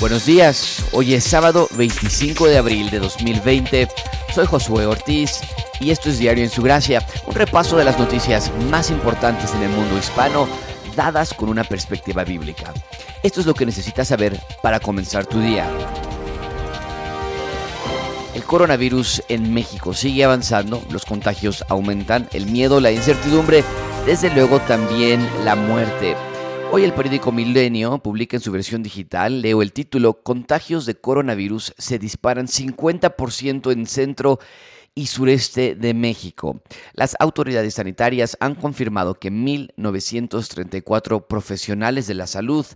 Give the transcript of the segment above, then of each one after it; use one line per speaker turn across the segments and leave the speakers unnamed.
Buenos días, hoy es sábado 25 de abril de 2020. Soy Josué Ortiz y esto es Diario en su Gracia, un repaso de las noticias más importantes en el mundo hispano dadas con una perspectiva bíblica. Esto es lo que necesitas saber para comenzar tu día. El coronavirus en México sigue avanzando, los contagios aumentan, el miedo, la incertidumbre, desde luego también la muerte. Hoy el periódico Milenio publica en su versión digital, leo el título, Contagios de coronavirus se disparan 50% en centro y sureste de México. Las autoridades sanitarias han confirmado que 1.934 profesionales de la salud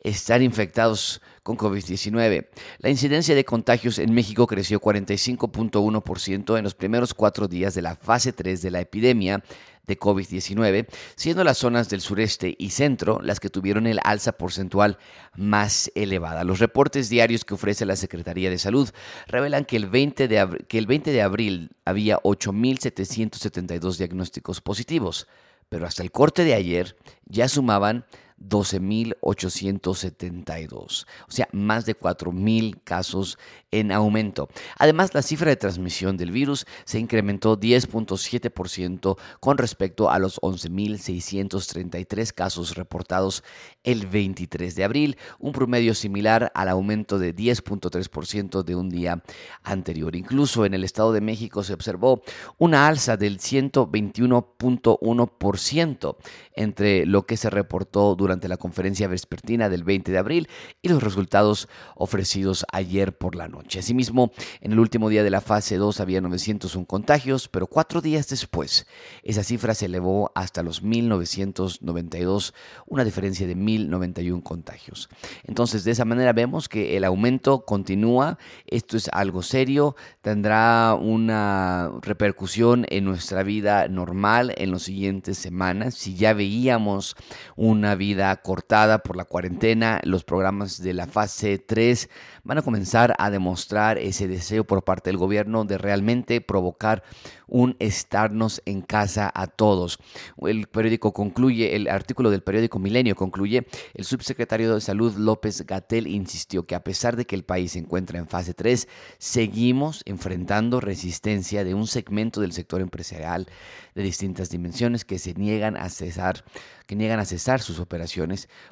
están infectados con COVID-19. La incidencia de contagios en México creció 45.1% en los primeros cuatro días de la fase 3 de la epidemia de COVID-19, siendo las zonas del sureste y centro las que tuvieron el alza porcentual más elevada. Los reportes diarios que ofrece la Secretaría de Salud revelan que el 20 de, que el 20 de abril había 8.772 diagnósticos positivos, pero hasta el corte de ayer ya sumaban 12.872, o sea, más de 4.000 casos en aumento. Además, la cifra de transmisión del virus se incrementó 10.7% con respecto a los 11.633 casos reportados el 23 de abril, un promedio similar al aumento de 10.3% de un día anterior. Incluso en el Estado de México se observó una alza del 121.1% entre lo que se reportó durante la conferencia vespertina del 20 de abril y los resultados ofrecidos ayer por la noche. Asimismo, en el último día de la fase 2 había 901 contagios, pero cuatro días después esa cifra se elevó hasta los 1992, una diferencia de 1091 contagios. Entonces, de esa manera vemos que el aumento continúa, esto es algo serio, tendrá una repercusión en nuestra vida normal en las siguientes semanas. Si ya veíamos una vida cortada por la cuarentena, los programas de la fase 3 van a comenzar a demostrar ese deseo por parte del gobierno de realmente provocar un estarnos en casa a todos. El periódico concluye, el artículo del periódico Milenio concluye, el subsecretario de Salud López Gatel insistió que a pesar de que el país se encuentra en fase 3, seguimos enfrentando resistencia de un segmento del sector empresarial de distintas dimensiones que se niegan a cesar, que niegan a cesar sus operaciones,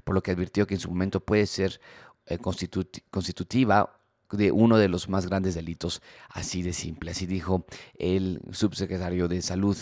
por lo que advirtió que en su momento puede ser eh, constitutiva de uno de los más grandes delitos, así de simple, así dijo el subsecretario de Salud,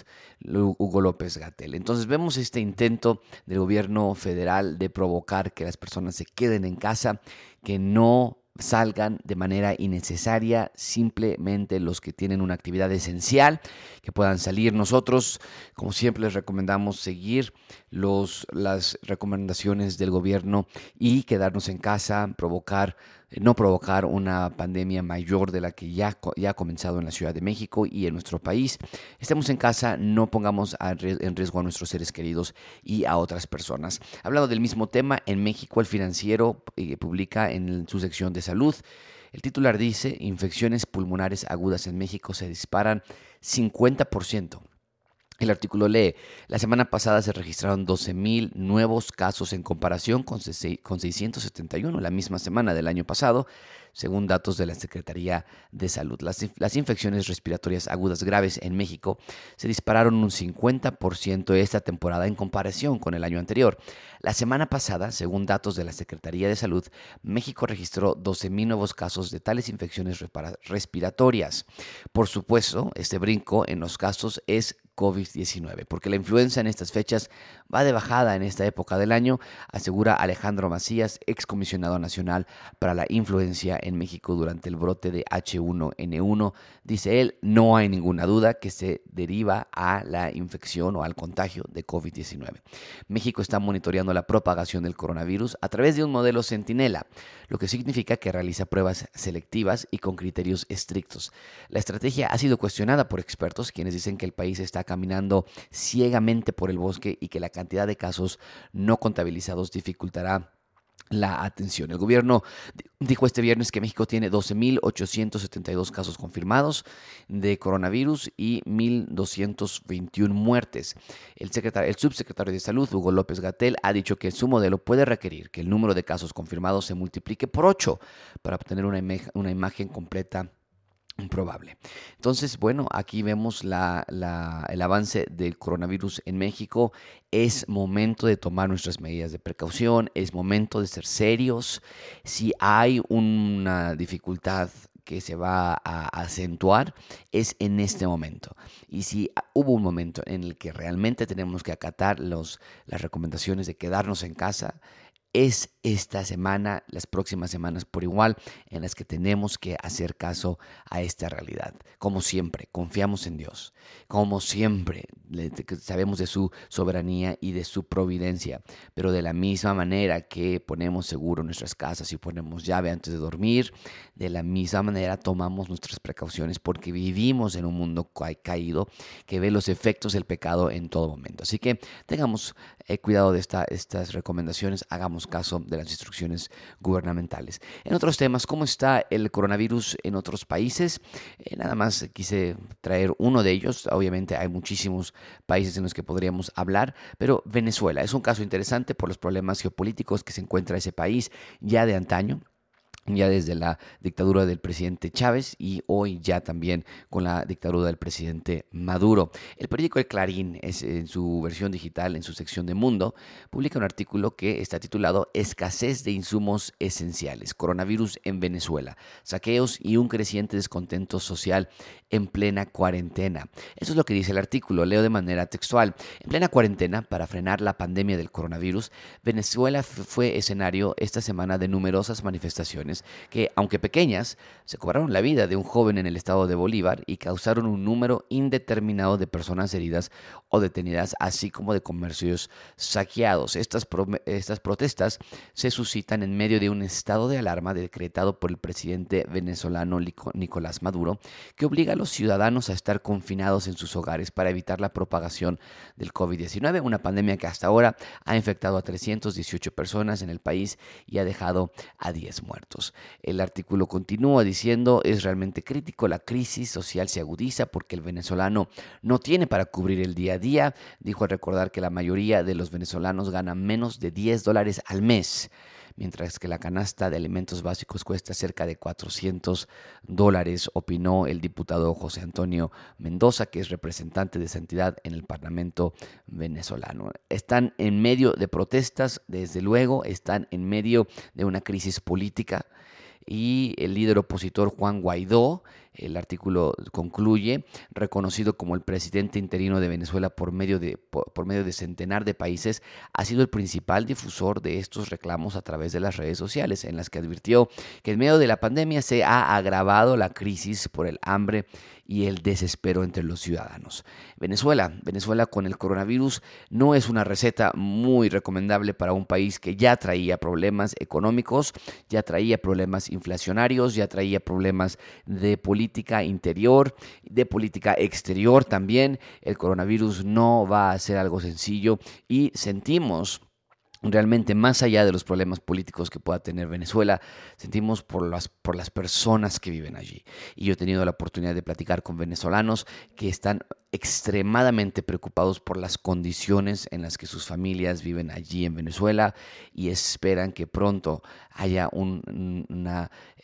Hugo López Gatel. Entonces vemos este intento del gobierno federal de provocar que las personas se queden en casa, que no salgan de manera innecesaria, simplemente los que tienen una actividad esencial, que puedan salir. Nosotros, como siempre, les recomendamos seguir los, las recomendaciones del gobierno y quedarnos en casa, provocar no provocar una pandemia mayor de la que ya, ya ha comenzado en la Ciudad de México y en nuestro país. Estemos en casa, no pongamos en riesgo a nuestros seres queridos y a otras personas. Hablando del mismo tema, en México el financiero eh, publica en su sección de salud, el titular dice, infecciones pulmonares agudas en México se disparan 50%. El artículo lee, la semana pasada se registraron 12.000 nuevos casos en comparación con 671 la misma semana del año pasado, según datos de la Secretaría de Salud. Las, las infecciones respiratorias agudas graves en México se dispararon un 50% esta temporada en comparación con el año anterior. La semana pasada, según datos de la Secretaría de Salud, México registró 12.000 nuevos casos de tales infecciones respiratorias. Por supuesto, este brinco en los casos es COVID-19, porque la influenza en estas fechas va de bajada en esta época del año, asegura Alejandro Macías, excomisionado nacional para la influencia en México durante el brote de H1N1. Dice él, no hay ninguna duda que se deriva a la infección o al contagio de COVID-19. México está monitoreando la propagación del coronavirus a través de un modelo Centinela, lo que significa que realiza pruebas selectivas y con criterios estrictos. La estrategia ha sido cuestionada por expertos quienes dicen que el país está caminando ciegamente por el bosque y que la cantidad de casos no contabilizados dificultará la atención. El gobierno dijo este viernes que México tiene 12.872 casos confirmados de coronavirus y 1.221 muertes. El, el subsecretario de Salud, Hugo López Gatel, ha dicho que su modelo puede requerir que el número de casos confirmados se multiplique por 8 para obtener una imagen completa Improbable. Entonces, bueno, aquí vemos la, el avance del coronavirus en México. Es momento de tomar nuestras medidas de precaución, es momento de ser serios. Si hay una dificultad que se va a acentuar es en este momento. Y si hubo un momento en el que realmente tenemos que acatar las recomendaciones de quedarnos en casa, es esta semana, las próximas semanas por igual, en las que tenemos que hacer caso a esta realidad. Como siempre, confiamos en Dios. Como siempre, sabemos de su soberanía y de su providencia. Pero de la misma manera que ponemos seguro nuestras casas y ponemos llave antes de dormir, de la misma manera tomamos nuestras precauciones porque vivimos en un mundo caído que ve los efectos del pecado en todo momento. Así que tengamos eh, cuidado de estas recomendaciones, hagamos caso de las instrucciones gubernamentales. En otros temas, ¿cómo está el coronavirus en otros países? Eh, nada más quise traer uno de ellos. Obviamente hay muchísimos países en los que podríamos hablar, pero Venezuela es un caso interesante por los problemas geopolíticos que se encuentra ese país ya de antaño ya desde la dictadura del presidente Chávez y hoy ya también con la dictadura del presidente Maduro. El periódico El Clarín, es, en su versión digital, en su sección de Mundo, publica un artículo que está titulado Escasez de insumos esenciales, coronavirus en Venezuela, saqueos y un creciente descontento social en plena cuarentena. Eso es lo que dice el artículo, leo de manera textual. En plena cuarentena, para frenar la pandemia del coronavirus, Venezuela fue escenario esta semana de numerosas manifestaciones que, aunque pequeñas, se cobraron la vida de un joven en el estado de Bolívar y causaron un número indeterminado de personas heridas o detenidas, así como de comercios saqueados. Estas, estas protestas se suscitan en medio de un estado de alarma decretado por el presidente venezolano Nicolás Maduro, que obliga a los ciudadanos a estar confinados en sus hogares para evitar la propagación del COVID-19, una pandemia que hasta ahora ha infectado a 318 personas en el país y ha dejado a 10 muertos. El artículo continúa diciendo, es realmente crítico, la crisis social se agudiza porque el venezolano no tiene para cubrir el día a día. Dijo al recordar que la mayoría de los venezolanos ganan menos de 10 dólares al mes mientras que la canasta de alimentos básicos cuesta cerca de 400 dólares, opinó el diputado José Antonio Mendoza, que es representante de esa entidad en el Parlamento venezolano. Están en medio de protestas, desde luego, están en medio de una crisis política y el líder opositor Juan Guaidó, el artículo concluye, reconocido como el presidente interino de Venezuela por medio de, por, medio de centenar de países, ha sido el principal difusor de estos reclamos a través de las redes sociales, en las que advirtió que en medio de la pandemia se ha agravado la crisis por el hambre y el desespero entre los ciudadanos. Venezuela, Venezuela con el coronavirus no es una receta muy recomendable para un país que ya traía problemas económicos, ya traía problemas inflacionarios, ya traía problemas de política interior, de política exterior también. El coronavirus no va a ser algo sencillo y sentimos realmente más allá de los problemas políticos que pueda tener Venezuela, sentimos por las, por las personas que viven allí. Y yo he tenido la oportunidad de platicar con venezolanos que están extremadamente preocupados por las condiciones en las que sus familias viven allí en Venezuela y esperan que pronto haya un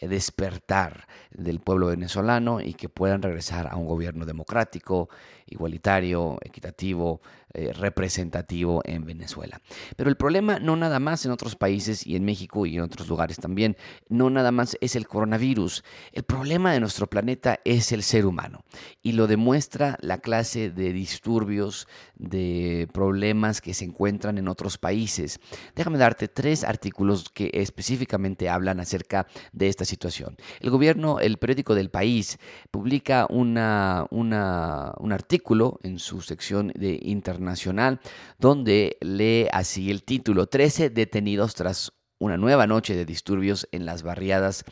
despertar del pueblo venezolano y que puedan regresar a un gobierno democrático, igualitario, equitativo, eh, representativo en Venezuela. Pero el problema no nada más en otros países y en México y en otros lugares también, no nada más es el coronavirus. El problema de nuestro planeta es el ser humano y lo demuestra la clase de disturbios, de problemas que se encuentran en otros países. Déjame darte tres artículos que específicamente hablan acerca de esta situación. El gobierno, el periódico del país, publica un artículo en su sección de internacional donde lee así el título, 13 detenidos tras una nueva noche de disturbios en las barriadas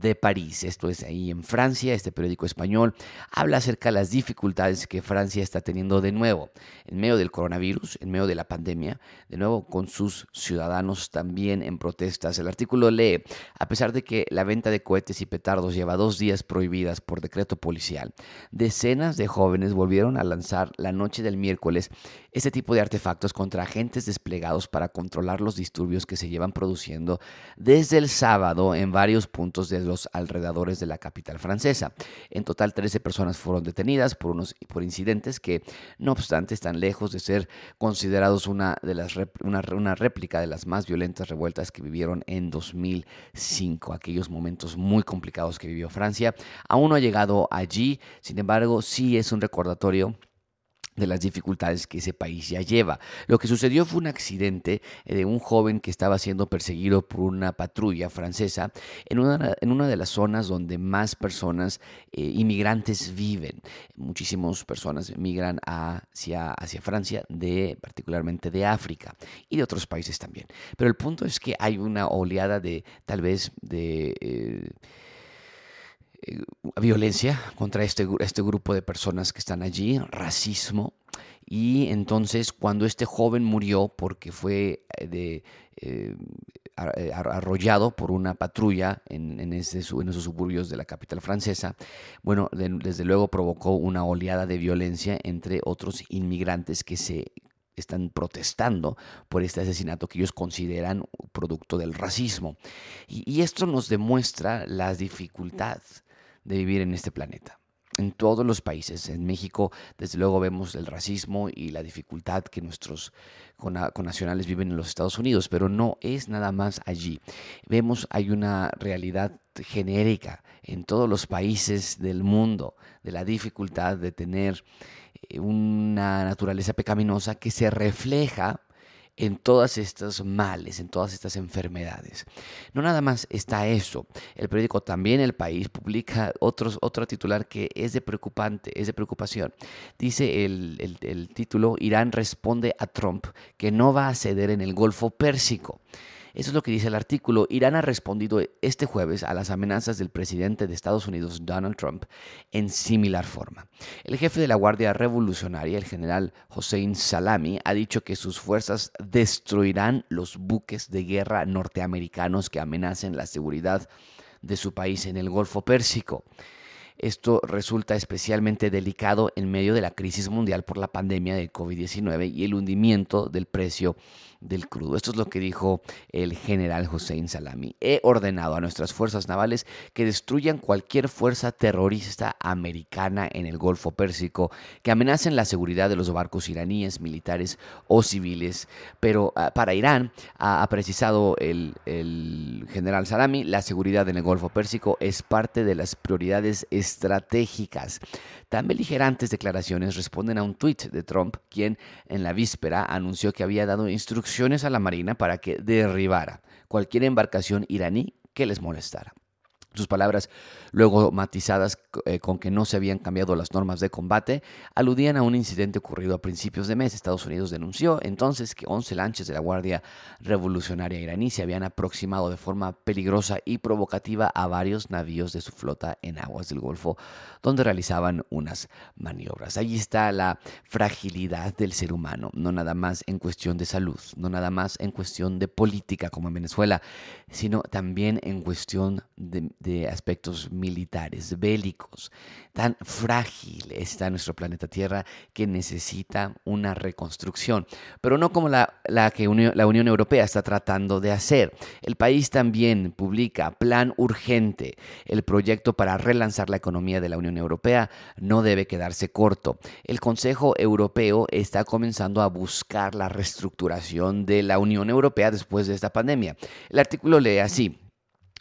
de París. Esto es ahí en Francia. Este periódico español habla acerca de las dificultades que Francia está teniendo de nuevo en medio del coronavirus, en medio de la pandemia, de nuevo con sus ciudadanos también en protestas. El artículo lee, a pesar de que la venta de cohetes y petardos lleva dos días prohibidas por decreto policial, decenas de jóvenes volvieron a lanzar la noche del miércoles este tipo de artefactos contra agentes desplegados para controlar los disturbios que se llevan produciendo desde el sábado en varios puntos de los alrededores de la capital francesa. En total, 13 personas fueron detenidas por, unos, por incidentes que, no obstante, están lejos de ser considerados una, de las, una, una réplica de las más violentas revueltas que vivieron en 2005, aquellos momentos muy complicados que vivió Francia. Aún no ha llegado allí, sin embargo, sí es un recordatorio de las dificultades que ese país ya lleva. Lo que sucedió fue un accidente eh, de un joven que estaba siendo perseguido por una patrulla francesa en una, en una de las zonas donde más personas eh, inmigrantes viven. Muchísimas personas migran hacia, hacia Francia, de, particularmente de África y de otros países también. Pero el punto es que hay una oleada de tal vez de... Eh, violencia contra este, este grupo de personas que están allí, racismo. Y entonces cuando este joven murió porque fue eh, de, eh, arrollado por una patrulla en, en, esos suburbios de la capital francesa, bueno, desde luego provocó una oleada de violencia entre otros inmigrantes que se están protestando por este asesinato que ellos consideran producto del racismo. Y, y esto nos demuestra la dificultad de vivir en este planeta. En todos los países, en México, desde luego vemos el racismo y la dificultad que nuestros connacionales viven en los Estados Unidos, pero no es nada más allí. Vemos hay una realidad genérica en todos los países del mundo de la dificultad de tener eh, una naturaleza pecaminosa que se refleja en todas estas males, en todas estas enfermedades. No nada más está eso. El periódico también El País publica otros, otro titular que es de preocupante, es de preocupación. Dice el, el título, Irán responde a Trump que no va a ceder en el Golfo Pérsico. Eso es lo que dice el artículo. Irán ha respondido este jueves a las amenazas del presidente de Estados Unidos, Donald Trump, en similar forma. El jefe de la Guardia Revolucionaria, el general Hossein Salami, ha dicho que sus fuerzas destruirán los buques de guerra norteamericanos que amenacen la seguridad de su país en el Golfo Pérsico. Esto resulta especialmente delicado en medio de la crisis mundial por la pandemia de COVID-19 y el hundimiento del precio del crudo. Esto es lo que dijo el general Hussein Salami. He ordenado a nuestras fuerzas navales que destruyan cualquier fuerza terrorista americana en el Golfo Pérsico que amenacen la seguridad de los barcos iraníes, militares o civiles. Pero ah, para Irán, ha precisado el, el general Salami, la seguridad en el Golfo Pérsico es parte de las prioridades estratégicas. Tan beligerantes declaraciones responden a un tuit de Trump, quien en la víspera anunció que había dado instrucciones a la Marina para que derribara cualquier embarcación iraní que les molestara. Sus palabras, luego matizadas eh, con que no se habían cambiado las normas de combate, aludían a un incidente ocurrido a principios de mes. Estados Unidos denunció entonces que 11 lanchas de la Guardia Revolucionaria iraní se habían aproximado de forma peligrosa y provocativa a varios navíos de su flota en aguas del Golfo, donde realizaban unas maniobras. Allí está la fragilidad del ser humano, no nada más en cuestión de salud, no nada más en cuestión de política como en Venezuela, sino también en cuestión de de aspectos militares, bélicos. Tan frágil está nuestro planeta Tierra que necesita una reconstrucción, pero no como la, la que la Unión Europea está tratando de hacer. El país también publica Plan Urgente. El proyecto para relanzar la economía de la Unión Europea no debe quedarse corto. El Consejo Europeo está comenzando a buscar la reestructuración de la Unión Europea después de esta pandemia. El artículo lee así.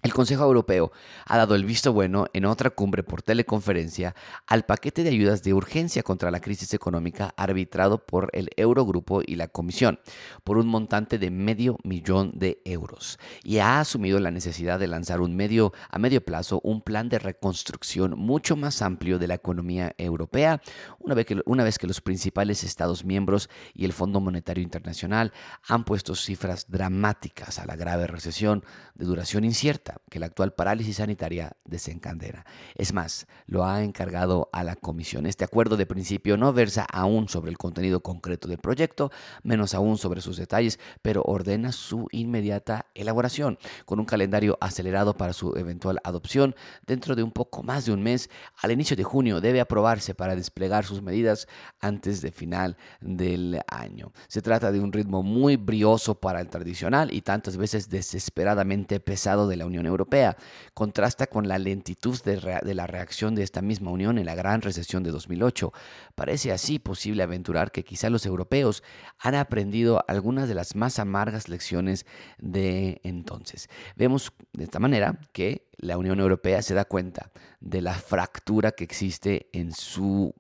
El Consejo Europeo ha dado el visto bueno en otra cumbre por teleconferencia al paquete de ayudas de urgencia contra la crisis económica arbitrado por el Eurogrupo y la Comisión por un montante de medio millón de euros y ha asumido la necesidad de lanzar un medio a medio plazo un plan de reconstrucción mucho más amplio de la economía europea una vez que, una vez que los principales estados miembros y el Fondo Monetario Internacional han puesto cifras dramáticas a la grave recesión de duración incierta que la actual parálisis sanitaria desencadena. Es más, lo ha encargado a la Comisión. Este acuerdo de principio no versa aún sobre el contenido concreto del proyecto, menos aún sobre sus detalles, pero ordena su inmediata elaboración, con un calendario acelerado para su eventual adopción dentro de un poco más de un mes. Al inicio de junio debe aprobarse para desplegar sus medidas antes de final del año. Se trata de un ritmo muy brioso para el tradicional y tantas veces desesperadamente pesado de la Unión Europea. Contrasta con la lentitud de, la reacción de esta misma Unión en la gran recesión de 2008. Parece así posible aventurar que quizá los europeos han aprendido algunas de las más amargas lecciones de entonces. Vemos de esta manera que la Unión Europea se da cuenta de la fractura que existe en su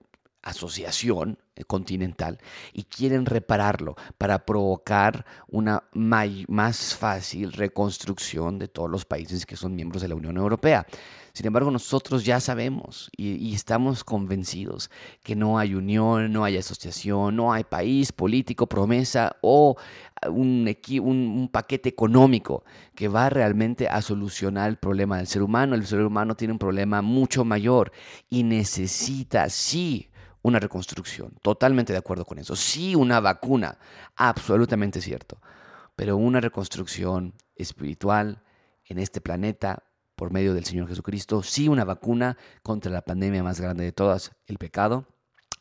asociación eh, continental y quieren repararlo para provocar una más fácil reconstrucción de todos los países que son miembros de la Unión Europea. Sin embargo, nosotros ya sabemos y, estamos convencidos que no hay unión, no hay asociación, no hay país, político, promesa o un, un, paquete económico que va realmente a solucionar el problema del ser humano. El ser humano tiene un problema mucho mayor y necesita, sí, una reconstrucción. Totalmente de acuerdo con eso. Sí, una vacuna, absolutamente cierto. Pero una reconstrucción espiritual en este planeta por medio del Señor Jesucristo. Sí, una vacuna contra la pandemia más grande de todas, el pecado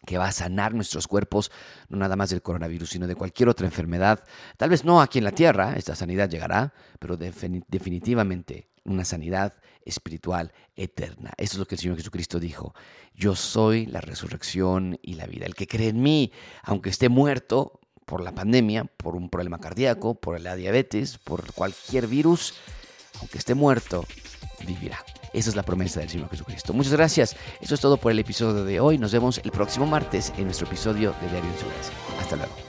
que va a sanar nuestros cuerpos, no nada más del coronavirus, sino de cualquier otra enfermedad. Tal vez no aquí en la tierra, esta sanidad llegará, pero definitivamente una sanidad espiritual eterna. Eso es lo que el Señor Jesucristo dijo. Yo soy la resurrección y la vida. El que cree en mí, aunque esté muerto por la pandemia, por un problema cardíaco, por la diabetes, por cualquier virus, aunque esté muerto, vivirá. Esa es la promesa del Señor Jesucristo. Muchas gracias. Eso es todo por el episodio de hoy. Nos vemos el próximo martes en nuestro episodio de Diario en Hasta luego.